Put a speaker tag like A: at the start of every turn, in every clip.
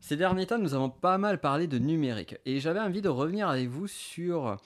A: Ces derniers temps, nous avons pas mal parlé de numérique et j'avais envie de revenir avec vous sur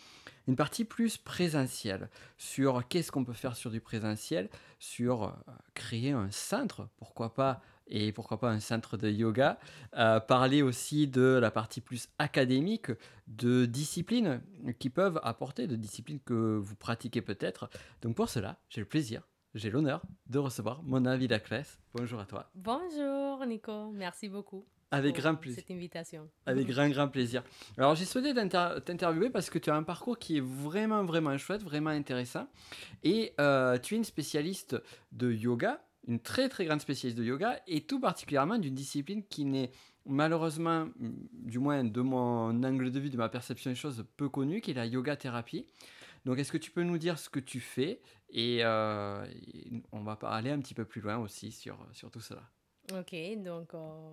A: une partie plus présentielle, sur qu'est-ce qu'on peut faire sur du présentiel, sur euh, créer un centre, pourquoi pas, et pourquoi pas un centre de yoga, euh, parler aussi de la partie plus académique, de disciplines qui peuvent apporter, de disciplines que vous pratiquez peut-être. Donc pour cela, j'ai le plaisir j'ai l'honneur de recevoir Mona Villacres. Bonjour à toi.
B: Bonjour Nico, merci beaucoup.
A: Avec grand plaisir.
B: Cette invitation.
A: Avec grand, grand plaisir. Alors, j'ai souhaité t'interviewer parce que tu as un parcours qui est vraiment, vraiment chouette, vraiment intéressant. Et euh, tu es une spécialiste de yoga, une très, très grande spécialiste de yoga, et tout particulièrement d'une discipline qui n'est malheureusement, du moins de mon angle de vue, de ma perception des choses, peu connue, qui est la yoga thérapie. Donc, est-ce que tu peux nous dire ce que tu fais et, euh, on va aller un petit peu plus loin aussi sur, sur tout cela?
B: Ok, donc euh,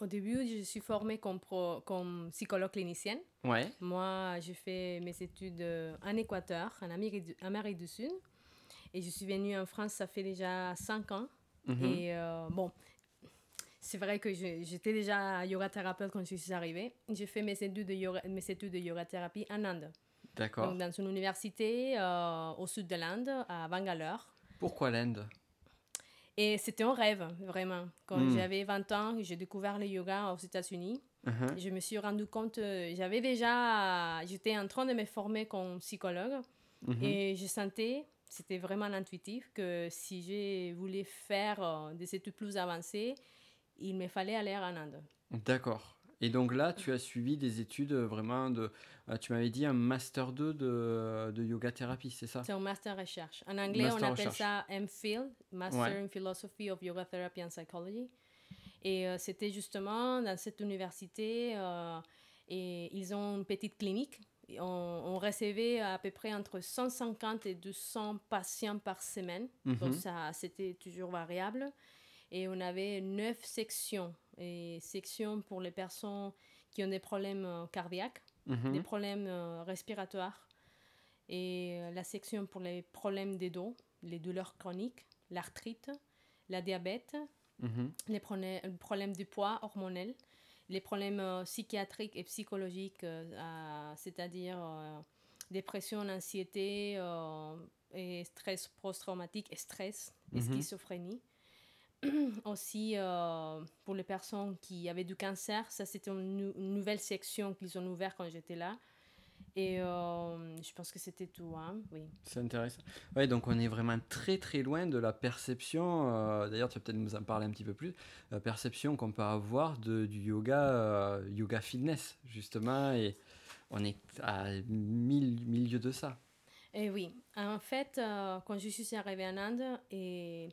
B: au début, je suis formée comme, comme psychologue clinicienne.
A: Ouais.
B: Moi, j'ai fait mes études en Équateur, en Amérique du, Amérique du Sud. Et je suis venue en France, ça fait déjà 5 ans. Mhm. Et euh, bon, c'est vrai que j'étais déjà yoga thérapeute quand je suis arrivée. J'ai fait mes études de yoga, mes études de yoga thérapie en Inde.
A: D'accord.
B: dans une université euh, au sud de l'Inde, à Bangalore.
A: Pourquoi l'Inde?
B: Et c'était un rêve, vraiment. Quand hmm. j'avais 20 ans, j'ai découvert le yoga aux États-Unis. Uh-huh. Je me suis rendu compte, euh, j'avais déjà, j'étais en train de me former comme psychologue uh-huh. et je sentais, c'était vraiment intuitif, que si je voulais faire euh, des études plus avancées, il me fallait aller en Inde.
A: D'accord. Et donc là, tu as suivi des études euh, vraiment de. Euh, tu m'avais dit un Master 2 de, de yoga thérapie, c'est ça?
B: C'est un Master recherche. En anglais, on appelle ça MPhil, Master in Philosophy of Yoga Therapy and Psychology. Et euh, c'était justement dans cette université, et ils ont une petite clinique. On, recevait à peu près entre 150 et 200 patients par semaine. Donc mhm. ça, c'était toujours variable. Et on avait neuf sections et sections pour les personnes qui ont des problèmes euh, cardiaques, mhm. des problèmes euh, respiratoires, et euh, la section pour les problèmes des dos, les douleurs chroniques, l'arthrite, la diabète, mhm. les problèmes du poids hormonel, les problèmes psychiatriques et psychologiques, c'est-à-dire dépression, anxiété, et stress post-traumatique et stress et mhm. schizophrénie. aussi euh, pour les personnes qui avaient du cancer. Ça, c'était une, nouvelle section qu'ils ont ouverte quand j'étais là. Et euh, je pense que c'était tout, hein, oui.
A: C'est intéressant. Oui, donc on est vraiment très très loin de la perception, euh, d'ailleurs tu vas peut-être nous en parler un petit peu plus, la perception qu'on peut avoir de, du yoga, yoga fitness, justement, et on est à mille milieu de ça.
B: Et oui, en fait, quand je suis arrivée en Inde, et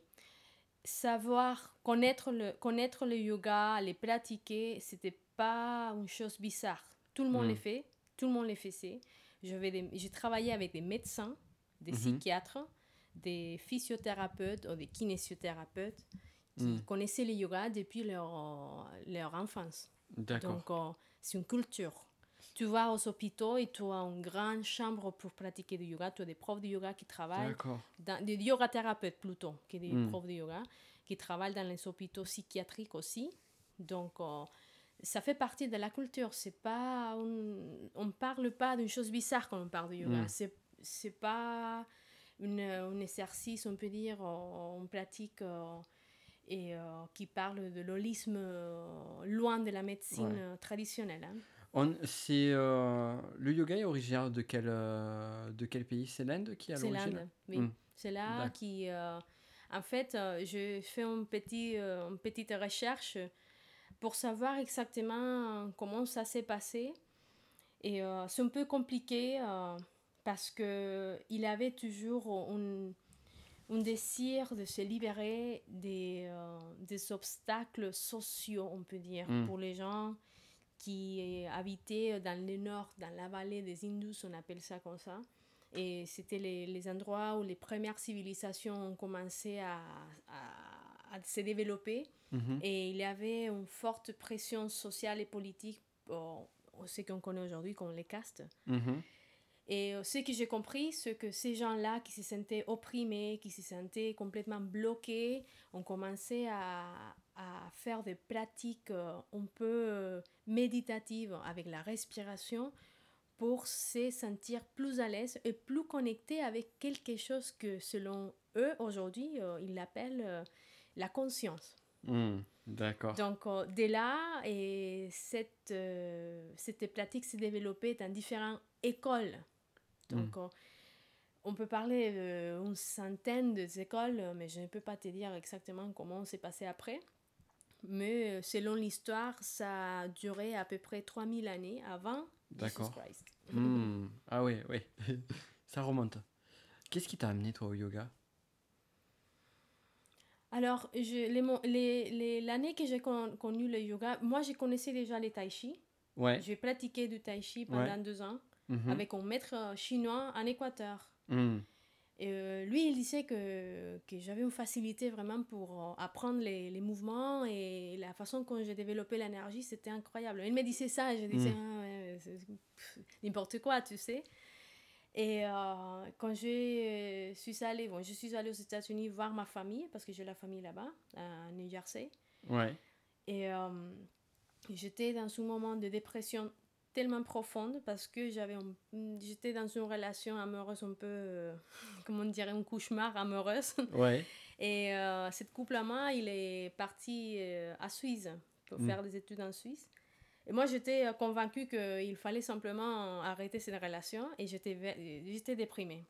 B: savoir, connaître le, connaître le yoga, les pratiquer, c'était pas une chose bizarre. Tout le monde le hmm. fait, tout le monde le faisait. J'ai travaillé avec des médecins, des mhm. psychiatres, des physiothérapeutes ou des kinésithérapeutes qui hmm. connaissaient le yoga depuis leur, leur enfance. Donc, euh, c'est une culture tu vas aux hôpitaux et tu as une grande chambre pour pratiquer du yoga. Tu as des profs de yoga qui travaillent, dans, des yoga thérapeutes plutôt, que des hmm. profs de yoga, qui travaillent dans les hôpitaux psychiatriques aussi. Donc, euh, ça fait partie de la culture. C'est pas on ne parle pas d'une chose bizarre quand on parle de yoga. Ce hmm. C'est pas une, un exercice, on peut dire, on pratique euh, et euh, qui parle de l'holisme loin de la médecine traditionnelle. Hein
A: c'est euh, le yoga est originaire de quel euh, de quel pays? C'est l'Inde qui a
B: l'origine. C'est l'Inde, oui. Hmm. C'est là qui, euh, en fait, je fais une petite une petite recherche pour savoir exactement comment ça s'est passé. Et c'est un peu compliqué parce que il avait toujours un, un désir de se libérer des, des obstacles sociaux, on peut dire, hmm. pour les gens qui habitaient dans le nord, dans la vallée des Indus, on appelle ça comme ça. Et c'était les, les, endroits où les premières civilisations ont commencé à, à, à se développer. Mhm. Et il y avait une forte pression sociale et politique, pour ce qu'on connaît aujourd'hui comme les castes. Mhm. Et ce que j'ai compris, c'est que ces gens-là qui se sentaient opprimés, qui se sentaient complètement bloqués, ont commencé à, à faire des pratiques un peu méditatives avec la respiration pour se sentir plus à l'aise et plus connecté avec quelque chose que selon eux aujourd'hui, ils l'appellent la conscience.
A: Hmm, d'accord.
B: Donc, de là, et cette, cette pratique s'est développée dans différentes écoles. Donc, hmm on peut parler d'une centaine d'écoles, mais je ne peux pas te dire exactement comment c'est passé après. Mais euh, selon l'histoire, ça a duré à peu près 3000 années avant D'accord. Christ.
A: Hmm. Ah oui, oui. ça remonte. Qu'est-ce qui t'a amené toi au yoga?
B: Alors, l'année que j'ai connu le yoga, moi je connaissais déjà les tai chi. Ouais. J'ai pratiqué du tai chi pendant deux ans mhm. avec un maître chinois en Équateur. Hmm. Et euh, lui, il disait que, que j'avais une facilité vraiment pour euh, apprendre les, les, mouvements et la façon dont j'ai développé l'énergie, c'était incroyable. Il me disait ça et je disais ah n'importe quoi, tu sais. Et euh, quand je suis allée, bon, je suis allée aux États-Unis voir ma famille parce que j'ai la famille là-bas, à New Jersey. Ouais. Et j'étais dans un moment de dépression tellement profonde parce que j'avais j'étais dans une relation amoureuse un peu euh, comment on dirait un cauchemar amoureuse ouais. et euh, cette couple à moi il est parti euh, à Suisse pour mm. faire des études en Suisse et moi j'étais convaincue qu'il fallait simplement arrêter cette relation et j'étais j'étais déprimée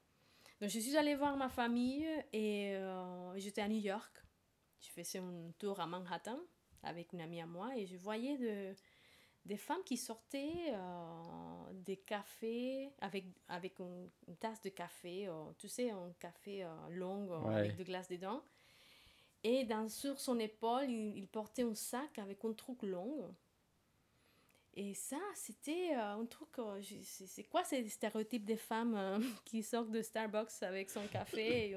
B: donc je suis allée voir ma famille et j'étais à New York je faisais un tour à Manhattan avec une amie à moi et je voyais de des femmes qui sortaient euh, des cafés avec, avec une, tasse de café, euh, tu sais, un café euh, long avec de glace dedans. Et dans, sur son épaule, il, portait un sac avec un truc long. Et ça, c'était un truc. c'est quoi ces stéréotypes des femmes qui sortent de Starbucks avec son café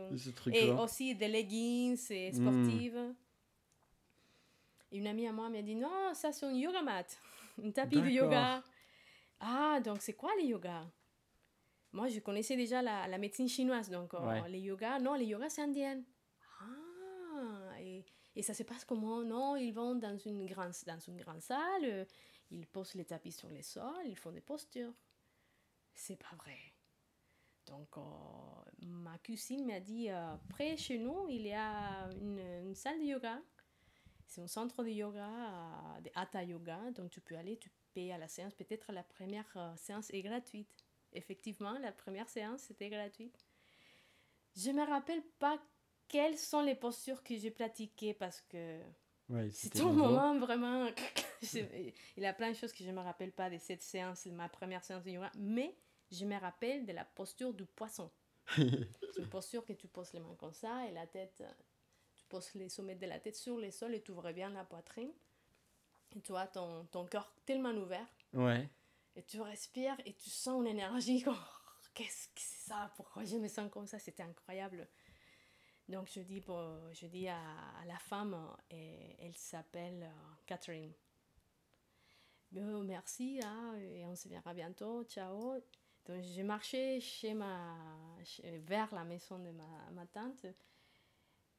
B: et, aussi des leggings et hmm. sportives. une amie à moi m'a dit non, ça c'est un yoga mat un tapis de yoga. Ah, donc c'est quoi les yoga Moi, je connaissais déjà la, la médecine chinoise, donc euh, les yogas, non, les yogas, c'est indien. Ah, et, et, ça se passe comment? Non, ils vont dans une grande, dans une grande salle, euh, ils posent les tapis sur les sols, ils font des postures. C'est pas vrai. Donc, euh, ma cuisine m'a dit, près chez nous, il y a une, une salle de yoga c'est un centre de yoga, de hatha yoga, donc tu peux aller, tu payes à la séance. Peut-être la première euh, séance est gratuite. Effectivement, la première séance, c'était gratuite. Je ne me rappelle pas quelles sont les postures que j'ai pratiquées parce que ouais, c'était un moment vraiment... il y a plein de choses que je ne me rappelle pas de cette séance, ma première séance de yoga, mais je me rappelle de la posture du poisson. c'est une posture que tu poses les mains comme ça et la tête poses les sommets de la tête sur les sols et tu ouvres bien la poitrine. Et tu vois ton, ton cœur tellement ouvert. Ouais. Et tu respires et tu sens une énergie. Qu'est-ce que c'est ça? Pourquoi je me sens comme ça? C'était incroyable. Donc je dis, bon, je dis à, la femme, et elle s'appelle euh, Catherine. merci, hein, et on se verra bientôt, ciao. Donc j'ai marché chez ma, vers la maison de ma, ma tante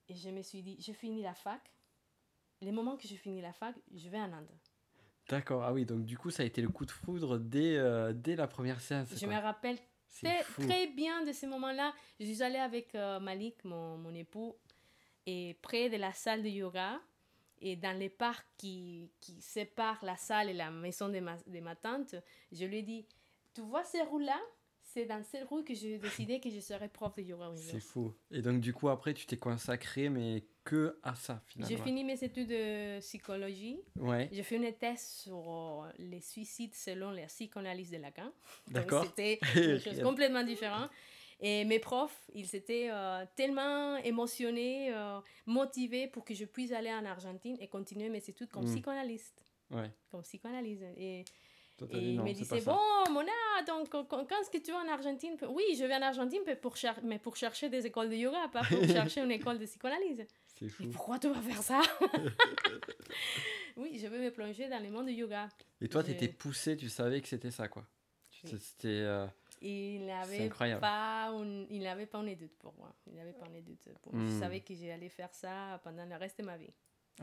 B: et je me suis dit, je finis la fac. Les moments que je finis la fac, je vais en Inde.
A: D'accord, ah oui, donc du coup, ça a été le coup de foudre dès, euh, dès la première séance.
B: Je me rappelle très, bien de ces moments-là. Je suis allée avec euh, Malik, mon, mon, époux, et près de la salle de yoga, et dans les parcs qui, qui séparent la salle et la maison de ma, de ma tante, je lui ai dit, tu vois ces roues-là? C'est dans cette rue que j'ai décidé que je serais prof de yoga
A: C'est fou. Et donc, du coup, après, tu t'es consacré, mais que à ça, finalement.
B: J'ai fini mes études de psychologie. Ouais. J'ai fait une thèse sur euh, les suicides selon la psychanalyse de Lacan. D'accord. C'était quelque chose complètement différent. Et mes profs, ils étaient euh, tellement émotionnés, euh, motivés pour que je puisse aller en Argentine et continuer mes études comme hmm. psychanalyste. Ouais. Comme psychanalyste. Et et il me disait, bon, Mona, donc quand, est-ce que tu vas en Argentine Oui, je vais en Argentine, mais pour, mais pour chercher des écoles de yoga, pas pour chercher une école de psychanalyse. C'est fou. pourquoi tu vas faire ça Oui, je vais me plonger dans le monde du yoga.
A: Et toi, tu étais poussé, tu savais que c'était ça, quoi. C'était... Euh,
B: il n'avait pas, il n'avait pas un doute pour moi. Il n'avait pas un doute pour moi. Je hmm. savais que j'allais faire ça pendant le reste de ma vie.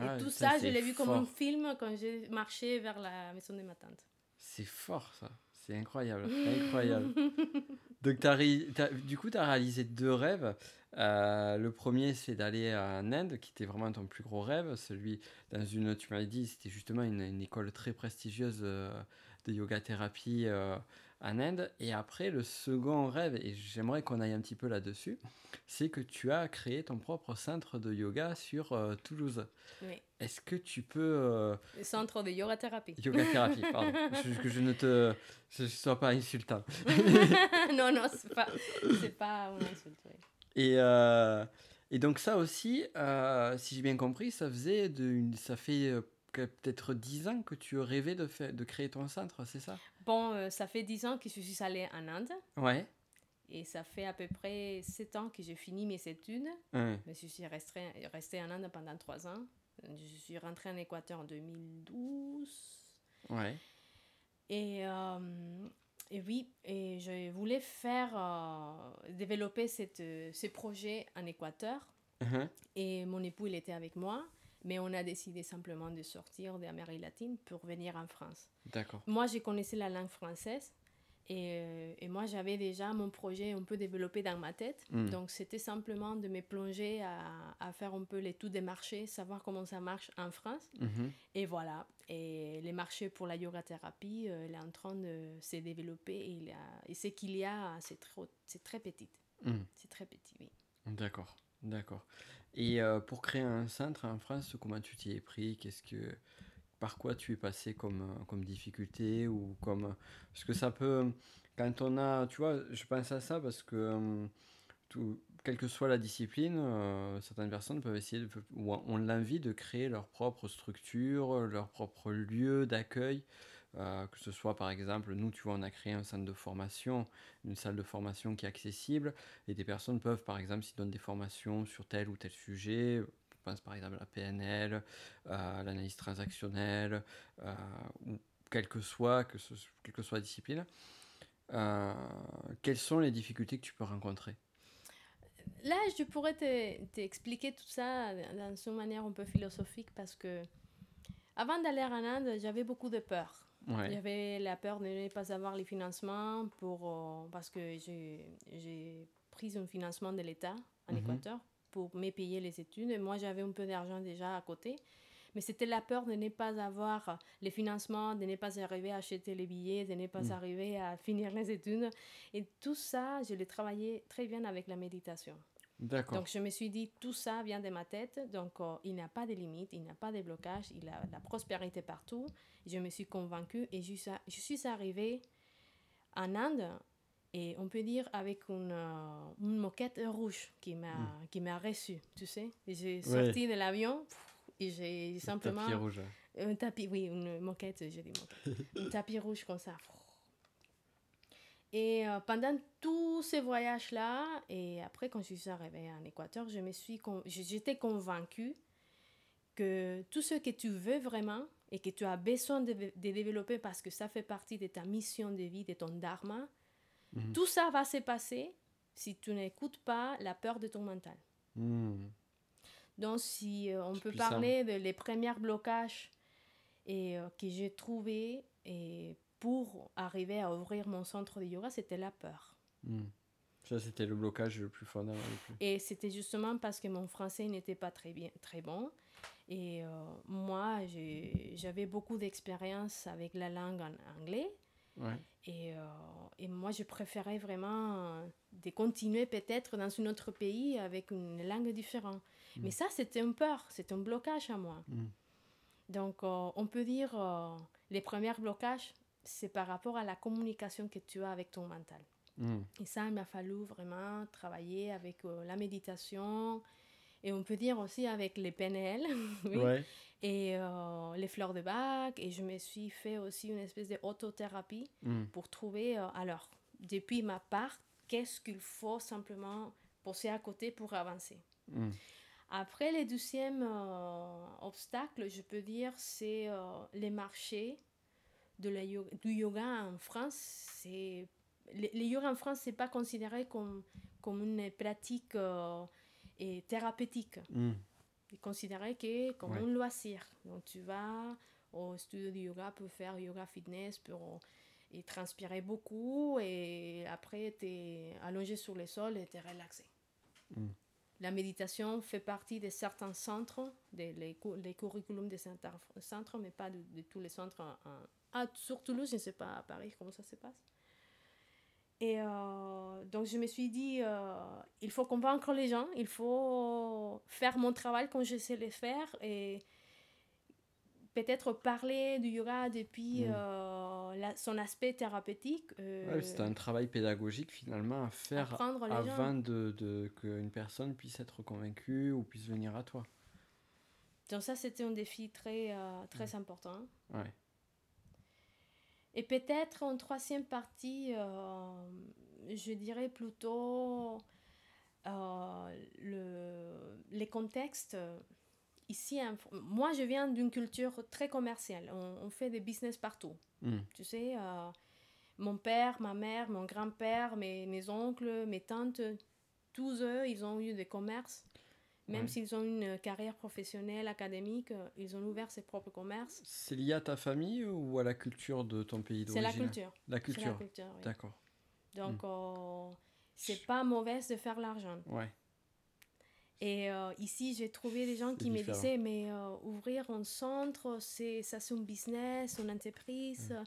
B: Et ah, tout ça, je l'ai vu comme un film quand j'ai marché vers la maison de ma tante.
A: C'est fort ça, c'est incroyable, incroyable. Donc as, du coup, tu as réalisé deux rêves. Euh, le premier, c'est d'aller en Inde, qui était vraiment ton plus gros rêve. Celui dans une, tu m'avais dit, c'était justement une, une, école très prestigieuse euh, de yoga thérapie euh, en Inde. Et après, le second rêve, et j'aimerais qu'on aille un petit peu là-dessus, c'est que tu as créé ton propre centre de yoga sur euh, Toulouse. Oui. Est-ce que tu peux... Euh,
B: le centre de yoga thérapie.
A: Yoga thérapie, pardon. que je ne te... Je sois pas insultant.
B: non, non, c'est pas, c'est pas insulte.
A: Et, euh, et donc ça aussi, si j'ai bien compris, ça faisait de, ça fait peut-être 10 ans que tu rêvais de, faire, de créer ton centre, c'est ça?
B: Bon, euh, ça fait 10 ans que je suis allée en Inde.
A: Ouais.
B: Et ça fait à peu près 7 ans que j'ai fini mes études. Mais je suis restée, restée en Inde pendant 3 ans. Je suis rentrée en Équateur en 2012.
A: Ouais.
B: Et, euh, et oui, et je voulais faire, euh, développer cette, ce projet en Équateur. Uh-huh. Et mon époux, il était avec moi. Mais on a décidé simplement de sortir d'Amérique latine pour venir en France.
A: D'accord.
B: Moi, j'ai connaissé la langue française. Et, euh, et moi, j'avais déjà mon projet un peu développé dans ma tête. Hmm. Donc, c'était simplement de me plonger à, à, faire un peu l'étude des marchés, savoir comment ça marche en France. Mhm. Et voilà. Et les marchés pour la yoga thérapie, euh, il est en train de se développer. Et, il a, et ce qu'il y a, c'est très, très petit. Hmm. C'est très petit, oui.
A: D'accord, d'accord. Et euh, pour créer un centre en France, comment tu t'y es pris Qu'est-ce que, par quoi tu es passé comme, euh, comme difficulté ou comme parce que ça peut quand on a, tu vois, je pense à ça parce que euh, tout, quelle que soit la discipline, certaines personnes peuvent essayer de, ou ont l'envie de créer leur propre structure, leur propre lieu d'accueil. Euh, que ce soit par exemple, nous, tu vois, on a créé un centre de formation, une salle de formation qui est accessible, et des personnes peuvent, par exemple, s'ils donnent des formations sur tel ou tel sujet, je pense par exemple à la PNL, à l'analyse transactionnelle, euh, ou quelle que soit, que ce, quelle que soit la discipline, euh, quelles sont les difficultés que tu peux rencontrer?
B: Là, je pourrais t'expliquer tout ça dans une manière un peu philosophique parce que avant d'aller en Inde, j'avais beaucoup de peur. J'avais la peur de ne pas avoir les financements pour, euh, parce que j'ai pris un financement de l'État en mhm. Équateur pour me payer les études. Et moi, j'avais un peu d'argent déjà à côté. Mais c'était la peur de ne pas avoir les financements, de ne pas arriver à acheter les billets, de ne pas mhm. arriver à finir les études. Et tout ça, je l'ai travaillé très bien avec la méditation. Donc je me suis dit, tout ça vient de ma tête, donc euh, il n'y a pas de limite, il n'y a pas de blocage, il a la prospérité partout. Je me suis convaincue et je, je suis arrivée en Inde et on peut dire avec une, euh, une moquette rouge qui m'a hmm. qui m'a reçue, tu sais. J'ai sorti de l'avion et j'ai simplement... Un tapis rouge. Un tapis, oui, une moquette, j'ai dit moquette. un tapis rouge comme ça. Et euh, pendant tous ces voyages-là, et après quand je suis arrivée en Équateur, je me suis j'étais convaincue que tout ce que tu veux vraiment et que tu as besoin de, de développer parce que ça fait partie de ta mission de vie, de ton dharma, mhm. tout ça va se passer si tu n'écoutes pas la peur de ton mental. Mhm. Donc, si euh, on peut parler de les premiers blocages et, euh, que j'ai trouvés et pour arriver à ouvrir mon centre de yoga, c'était la peur.
A: Hmm. Ça, c'était le blocage le plus fort.
B: Et c'était justement parce que mon français n'était pas très, bien, très bon. Et euh, moi, j'avais beaucoup d'expérience avec la langue en anglais. Ouais. Et, euh, et, moi, je préférais vraiment de continuer peut-être dans un autre pays avec une langue différente. Hmm. Mais ça, c'était une peur, c'était un blocage à moi. Hmm. Donc, euh, on peut dire, les premiers blocages, c'est par rapport à la communication que tu as avec ton mental. Hmm. Et ça, il m'a fallu vraiment travailler avec euh, la méditation et on peut dire aussi avec les PNL et euh, les fleurs de bac. Et je me suis fait aussi une espèce d'autothérapie mm. pour trouver, euh, alors, depuis ma part, qu'est-ce qu'il faut simplement poser à côté pour avancer. Hmm. Après, le deuxième obstacle, je peux dire, c'est les marchés de la du yoga en France, c'est le, yoga en France, c'est pas considéré comme, comme une pratique euh, et thérapeutique. Hmm. considéré que comme un loisir. Donc tu vas au studio de yoga pour faire yoga fitness, pour et transpirer beaucoup et après tu es allongé sur le sol et tu es relaxé. Mm. La méditation fait partie de certains centres, des les, les curriculums des centres, mais pas de, tous les centres. En, sur Toulouse, je ne sais pas à Paris comment ça se passe. Et euh, donc je me suis dit, euh, il faut convaincre les gens, il faut faire mon travail comme je sais le faire et peut-être parler du yoga depuis mm. euh, son aspect thérapeutique.
A: C'est un travail pédagogique finalement à faire avant de, de qu'une personne puisse être convaincue ou puisse venir à toi.
B: Donc ça, c'était un défi très, très mm. important. Ouais. Et peut-être en troisième partie, je dirais plutôt le, les contextes ici, moi, je viens d'une culture très commerciale. On, fait des business partout. Hmm. Tu sais, euh, mon père, ma mère, mon grand-père, mes, mes, oncles, mes tantes, tous eux, ils ont eu des commerces. Même s'ils ont une carrière professionnelle, académique, euh, ils ont ouvert ses propres commerces.
A: C'est lié à ta famille ou à la culture de ton pays d'origine
B: C'est la culture.
A: La culture. D'accord.
B: Donc, hmm. euh, c'est pas mauvais de faire l'argent. Ouais. Et euh, ici, j'ai trouvé des gens qui me disaient, mais euh, ouvrir un centre, c'est, ça c'est un business, une entreprise. Mm.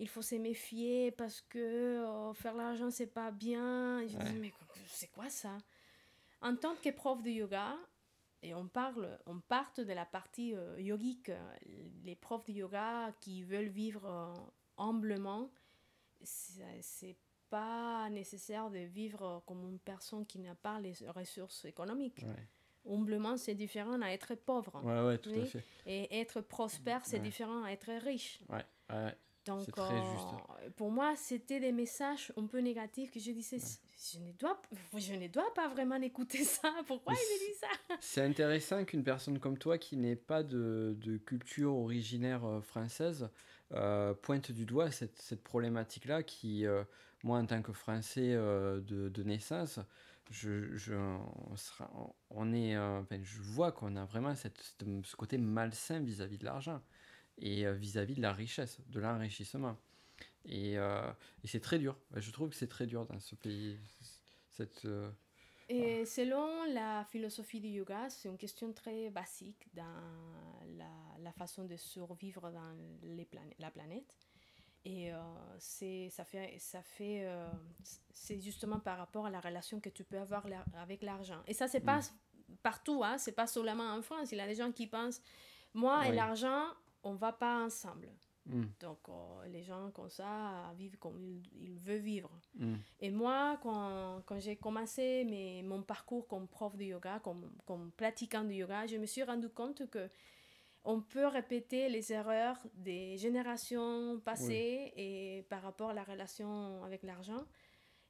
B: Il faut se méfier parce que euh, faire l'argent, c'est pas bien. Je dis, mais c'est quoi ça? En tant que prof de yoga, et on parle, on part de la partie yogique, les profs de yoga qui veulent vivre humblement, c'est pas nécessaire de vivre comme une personne qui n'a pas les ressources économiques. Humblement, c'est différent à être pauvre.
A: Ouais, ouais, tout à fait.
B: Et être prospère, c'est différent à être riche.
A: Ouais, ouais.
B: Donc, très juste. pour moi, c'était des messages un peu négatifs que je disais, je, ne dois, je ne dois pas vraiment écouter ça. Pourquoi il me dit ça?
A: C'est intéressant qu'une personne comme toi, qui n'est pas de, de culture originaire euh, française, euh, pointe du doigt cette, cette problématique-là qui, euh, moi, en tant que Français euh, de, de, naissance, je, je, on, sera, on est, je vois qu'on a vraiment cette, ce côté malsain vis-à-vis de l'argent et vis-à-vis de la richesse, de l'enrichissement. Et, et c'est très dur. Je trouve que c'est très dur dans ce pays. Cette,
B: et selon la philosophie du yoga, c'est une question très basique dans la, la façon de survivre dans les la planète. Et euh, c'est, ça fait, ça fait, euh, c'est justement par rapport à la relation que tu peux avoir avec l'argent. Et ça, c'est pas mm. partout, hein, c'est pas seulement en France. Il y a des gens qui pensent, moi et l'argent, on va pas ensemble. Mm. Donc, euh, les gens comme ça vivent comme ils, veulent vivre. Mm. Et moi, quand, quand j'ai commencé mes, mon parcours comme prof de yoga, comme, comme pratiquant de yoga, je me suis rendu compte que on peut répéter les erreurs des générations passées et par rapport à la relation avec l'argent.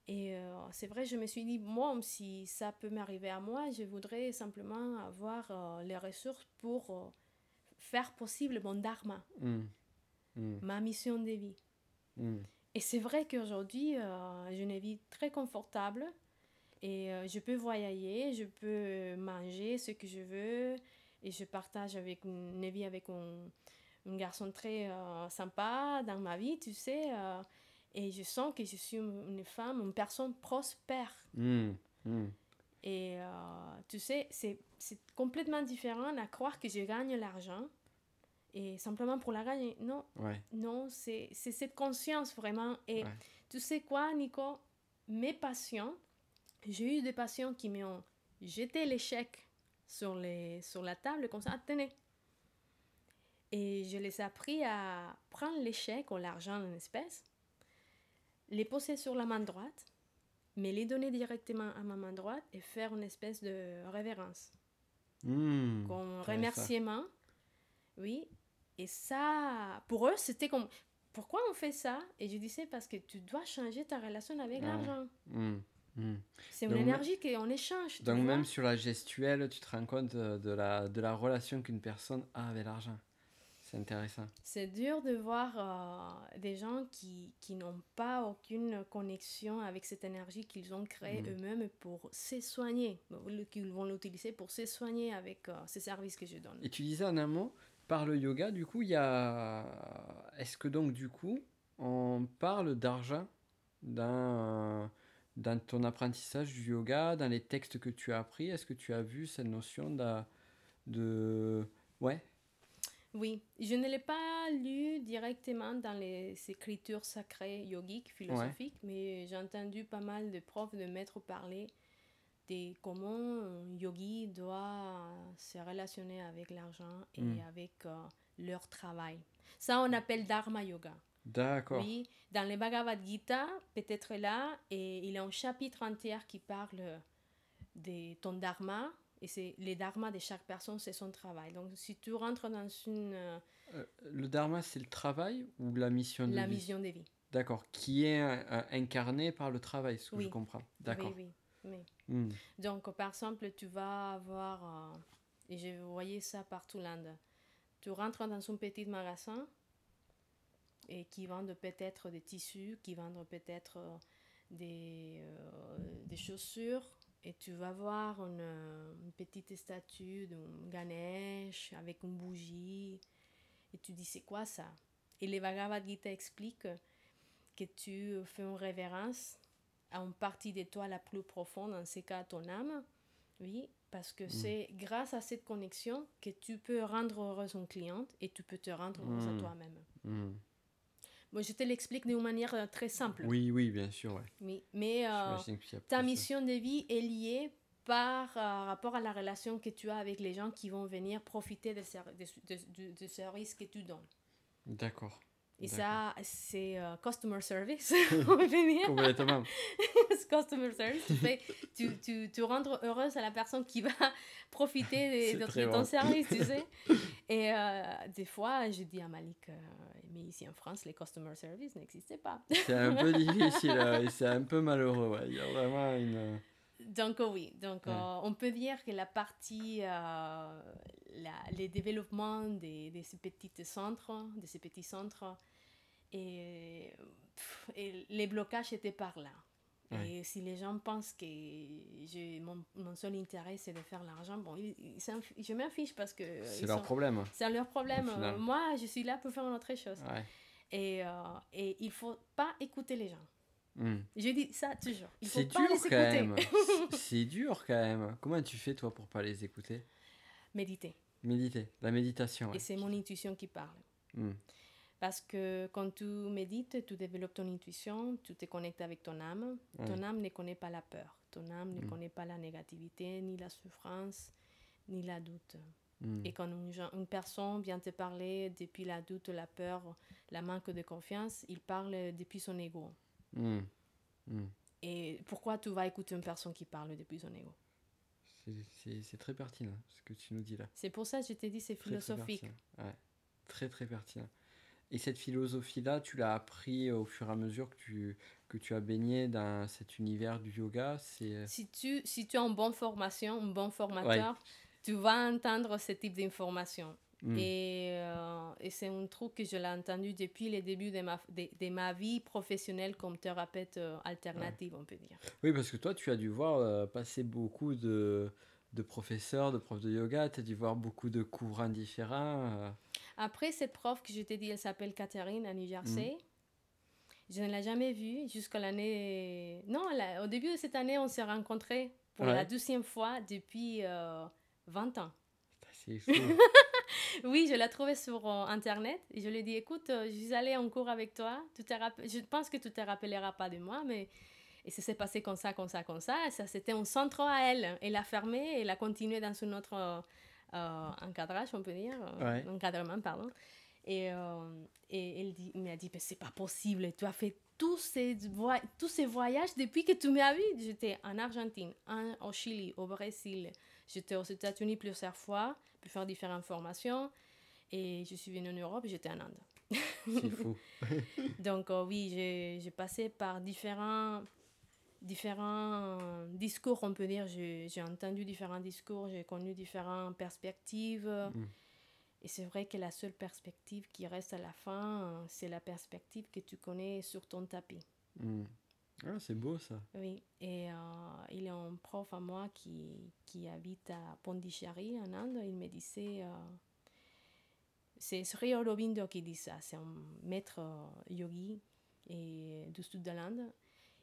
B: Et euh, c'est vrai, je me suis dit, moi, si ça peut m'arriver à moi, je voudrais simplement avoir euh, les ressources pour faire possible mon dharma. Mm. Mm. ma mission de vie. Mm. Et c'est vrai qu'aujourd'hui, euh, j'ai une vie très confortable et euh, je peux voyager, je peux manger ce que je veux et je partage avec une vie avec un, garçon très euh, sympa dans ma vie, tu sais. et je sens que je suis une femme, une personne prospère. Et tu sais, c'est complètement différent à croire que je gagne l'argent et simplement pour la gagner. Non, non c'est cette conscience vraiment. Et tu sais quoi, Nico? Mes patients, j'ai eu des patients qui m'ont jeté l'échec sur, les, sur la table comme ça, tenez. Et je les ai appris à prendre l'échec ou l'argent en espèces, les poser sur la main droite, mais les donner directement à ma main droite et faire une espèce de révérence. Mmh, comme remerciement. Oui, et ça, pour eux, c'était comme, pourquoi on fait ça? Et je disais, parce que tu dois changer ta relation avec l'argent. Mmh, mmh. C'est une énergie qu'on échange.
A: Donc même sur la gestuelle, tu te rends compte de la, de la relation qu'une personne a avec l'argent. C'est intéressant.
B: C'est dur de voir euh, des gens qui, qui n'ont pas aucune connexion avec cette énergie qu'ils ont créée mm. eux-mêmes pour se soigner, qu'ils vont l'utiliser pour se soigner avec euh, ces services que je donne.
A: Et tu disais en amont, par le yoga, du coup, il y a... Est-ce que donc, du coup, on parle d'argent dans, dans ton apprentissage du yoga, dans les textes que tu as appris? Est-ce que tu as vu cette notion de... de... Ouais
B: oui, je ne l'ai pas lu directement dans les écritures sacrées yogiques, philosophiques, mais j'ai entendu pas mal de profs, de maîtres parler de comment un yogi doit se relationner avec l'argent et hmm. avec euh, leur travail. Ça, on appelle Dharma Yoga.
A: D'accord.
B: Oui, dans le Bhagavad Gita, peut-être là, et il y a un chapitre entier qui parle de ton Dharma, et c'est les dharma de chaque personne, c'est son travail. Donc, si tu rentres dans une... Euh,
A: euh, le dharma, c'est le travail ou la mission de
B: la
A: vie?
B: La mission de vie.
A: D'accord. Qui est euh, incarné par le travail, ce que je comprends. D'accord.
B: Oui, oui. Hmm. Donc, par exemple, tu vas avoir... et je voyais ça partout l'Inde. Tu rentres dans un petit magasin et qui vendent peut-être des tissus, qui vendent peut-être des, des chaussures et tu vas voir une, petite statue de Ganesh avec une bougie. Et tu dis, c'est quoi ça? Et les Bhagavad Gita explique que tu fais une révérence à une partie de toi la plus profonde, en ce cas ton âme. Oui, parce que mm. c'est grâce à cette connexion que tu peux rendre heureuse une cliente et tu peux te rendre heureuse à mm. toi-même. Mm. Moi, je te l'explique d'une manière euh, très simple.
A: Oui, oui, bien sûr.
B: Oui, mais euh, ta mission de vie est liée par euh, rapport à la relation que tu as avec les gens qui vont venir profiter de, de, de, de service que tu donnes.
A: D'accord.
B: Et ça, c'est euh, customer service. Complètement. customer service. Tu, fais, tu, tu, tu rends heureuse à la personne qui va profiter de, ton service, tu sais. Et euh, des fois, je dis à Malik, euh, mais ici en France, les customer service n'existaient pas.
A: c'est un peu difficile et c'est un peu malheureux. Ouais. Il y a vraiment une.
B: Donc oui, donc on peut dire que la partie, la, les développements de, de, ces petits centres, de ces petits centres, et, et les blocages étaient par là. Et si les gens pensent que mon, mon, seul intérêt c'est de faire l'argent, bon, je m'en fiche parce que.
A: C'est leur problème.
B: C'est leur problème. Moi, je suis là pour faire une autre chose. Et, euh, et il faut pas écouter les gens. Hmm. Je dis ça toujours. Il faut pas dur les écouter.
A: c'est dur quand même. Comment tu fais toi pour pas les écouter?
B: Méditer.
A: Méditer, la méditation.
B: Et c'est mon intuition qui parle. Hmm. Parce que quand tu médites, tu développes ton intuition, tu te connectes avec ton âme. Ton âme ne connaît pas la peur. Ton âme ne mm. connaît pas la négativité, ni la souffrance, ni la doute. Mm. Et quand une, personne vient te parler depuis la doute, la peur, la manque de confiance, il parle depuis son ego. Mm. Et pourquoi tu vas écouter une personne qui parle depuis son ego?
A: C'est très pertinent ce que tu nous dis là.
B: C'est pour ça que je t'ai dit c'est philosophique.
A: ouais. Très très pertinent. Et cette philosophie-là, tu l'as appris au fur et à mesure que tu, que tu as baigné dans cet univers du yoga c'est... Euh,
B: si tu, si tu as une bonne formation, un bon formateur, tu vas entendre ce type d'informations. Hmm. Et, euh, et c'est un truc que je l'ai entendu depuis les débuts de ma, de, ma vie professionnelle comme thérapeute euh, alternative, on peut dire.
A: Oui, parce que toi, tu as dû voir passer beaucoup de, de professeurs, de profs de yoga, tu as dû voir beaucoup de courants différents.
B: Après, cette prof que je t'ai dit, elle s'appelle Catherine à New Jersey. Mm. Je ne l'ai jamais vue jusqu'à l'année. Non, au début de cette année, on s'est rencontrés pour la deuxième fois depuis 20 euh, ans.
A: C'est fou.
B: oui, je l'ai trouvée sur euh, Internet et je lui ai dit écoute, euh, je suis allée en cours avec toi. Tu Je pense que tu ne te rappelleras pas de moi, mais. Et ça s'est passé comme ça, comme ça, comme ça. ça C'était un centre à elle. Elle a fermé, elle a continué dans une autre euh, encadrage, on peut dire, euh, encadrement, pardon. Et, euh, et elle dit, m'a dit, mais c'est pas possible, tu as fait tous ces, tous ces voyages depuis que tu m'as vu. J'étais en Argentine, en, au Chili, au Brésil, j'étais aux États-Unis plusieurs fois pour faire différentes formations. Et je suis venue en Europe j'étais en Inde.
A: C'est fou.
B: Donc, oui, j'ai passé par différents différents discours, on peut dire. J'ai entendu différents discours, j'ai connu différentes perspectives. Mm. Et c'est vrai que la seule perspective qui reste à la fin, c'est la perspective que tu connais sur ton tapis.
A: Hmm. Ah, c'est beau ça.
B: Oui, et euh, il y a un prof à moi qui, qui habite à Pondichéry en Inde. Il me disait, euh, c'est Sri Aurobindo qui dit ça, c'est un maître euh, yogi et du sud de l'Inde.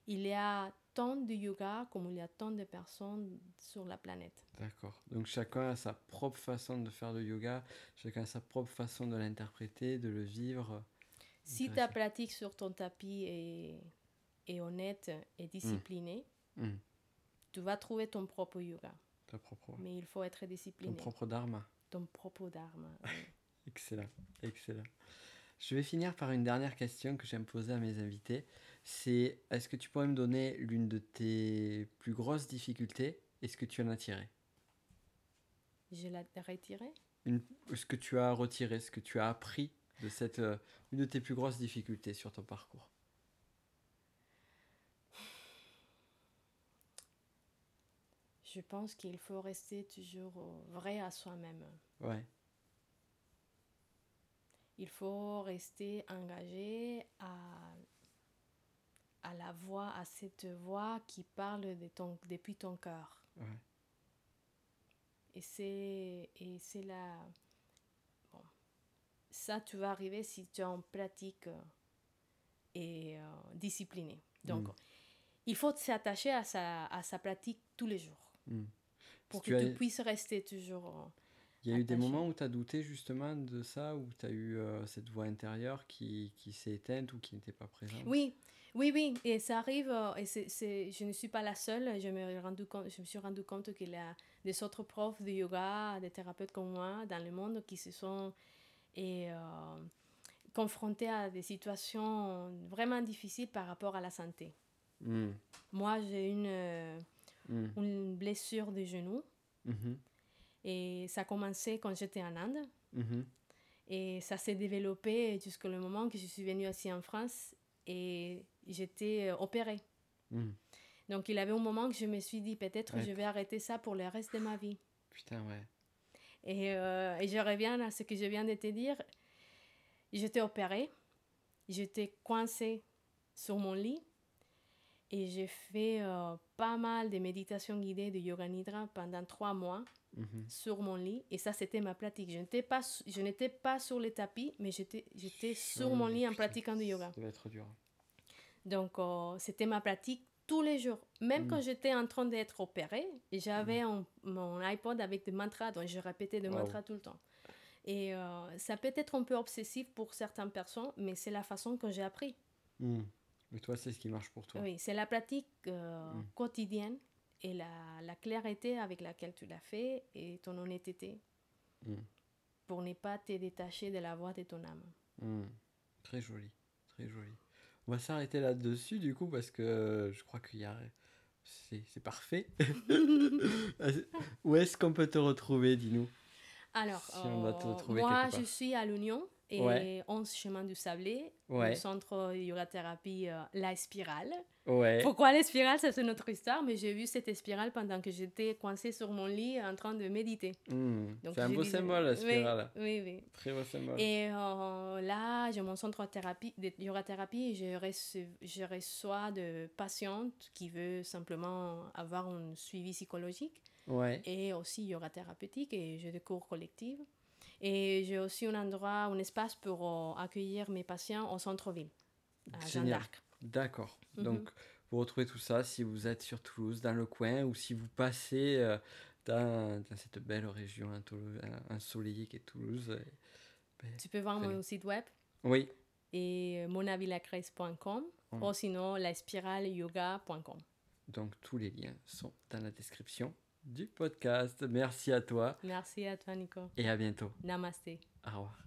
B: Il y a tant de yoga comme il y a tant de personnes sur la planète.
A: D'accord. Donc chacun a sa propre façon de faire le yoga, chacun a sa propre façon de l'interpréter, de le vivre.
B: Si ta pratique sur ton tapis est honnête et discipliné, mm. Mm. tu vas trouver ton propre yoga.
A: Ta propre.
B: Mais il faut être discipliné.
A: Ton propre dharma.
B: Ton propre dharma.
A: excellent, excellent. Je vais finir par une dernière question que j'aime poser à mes invités. C'est est-ce que tu pourrais me donner l'une de tes plus grosses difficultés et ce que tu en as tiré?
B: Je l'ai retiré
A: une, Ce que tu as retiré, ce que tu as appris de cette euh, une de tes plus grosses difficultés sur ton parcours?
B: je pense qu'il faut rester toujours vrai à soi-même.
A: Ouais.
B: Il faut rester engagé à, à la voix, à cette voix qui parle de ton, depuis ton cœur. Ouais. Et c'est, et c'est la... Bon. Ça, tu vas arriver si tu es en pratique et euh, discipliné. Donc, mm. il faut s'attacher à sa, à sa pratique tous les jours. Hmm. Pour que tu, puisses rester toujours.
A: Il y a eu des moments où tu as douté justement de ça, où tu as eu euh, cette voix intérieure qui, qui s'est éteinte ou qui n'était pas présente?
B: Oui, oui, oui, et ça arrive, euh, et c'est, je ne suis pas la seule, je me, rendu compte, je me suis rendu compte qu'il y a des autres profs de yoga, des thérapeutes comme moi dans le monde qui se sont et, euh, confrontés à des situations vraiment difficiles par rapport à la santé. Hmm. Moi, j'ai une Mm. une blessure de genou. Mm-hmm. Et ça a commencé quand j'étais en Inde. Mm-hmm. Et ça s'est développé jusqu'au moment que je suis venue aussi en France et j'étais euh, opérée. Mm. Donc il y avait un moment que je me suis dit peut-être je vais arrêter ça pour le reste de ma vie.
A: Putain, ouais.
B: Et, euh, et je reviens à ce que je viens de te dire. J'étais opérée, j'étais coincée sur mon lit et j'ai fait euh, pas mal de méditations guidées de yoga nidra pendant trois mois mhm. sur mon lit. Et ça, c'était ma pratique. Je n'étais pas, je n'étais pas sur le tapis, mais j'étais, j'étais sur mon lit en pratiquant du yoga.
A: Ça va être dur.
B: Donc, euh, c'était ma pratique tous les jours. Même mhm. quand j'étais en train d'être opérée, j'avais mhm. mon iPod avec des mantras, donc je répétais des mantras tout le temps. Et euh, ça peut être un peu obsessif pour certaines personnes, mais c'est la façon que j'ai appris.
A: Mais toi, c'est ce qui marche pour toi.
B: Oui, c'est la pratique euh, quotidienne et la, la, clarté avec laquelle tu l'as fait et ton honnêteté mm. pour ne pas te détacher de la voix de ton âme.
A: Mm. Très joli, très joli. On va s'arrêter là-dessus du coup parce que je crois qu'il y a... C'est parfait. Où est-ce qu'on peut te retrouver, dis-nous?
B: Alors, euh, moi, je suis à l'Union et 11 chemin du Sablé, au centre de yoga thérapie euh, La Spirale. Pourquoi la spirale C'est une autre histoire, mais j'ai vu cette spirale pendant que j'étais coincée sur mon lit en train de méditer.
A: Hmm. c'est un beau symbole, la spirale.
B: Oui, oui.
A: Très beau symbole.
B: Et euh, là, j'ai mon centre de, thérapie, de yoga thérapie et je, reçois, je reçois de patientes qui veulent simplement avoir un suivi psychologique. Et aussi yoga thérapeutique et j'ai des cours collectifs. Et j'ai aussi un endroit, un espace pour euh, accueillir mes patients au centre-ville, à Jeanne d'Arc.
A: D'accord. Mhm. Donc, vous retrouvez tout ça si vous êtes sur Toulouse, dans le coin, ou si vous passez euh, dans, dans, cette belle région ensoleillée qui est Toulouse.
B: Ben, tu peux voir mon site web.
A: Oui.
B: Et euh, monavillacres.com ou sinon laspiraleyoga.com.
A: Donc, tous les liens sont dans la description du podcast. Merci à toi.
B: Merci à toi, Nico.
A: Et à bientôt.
B: Namaste.
A: Au revoir.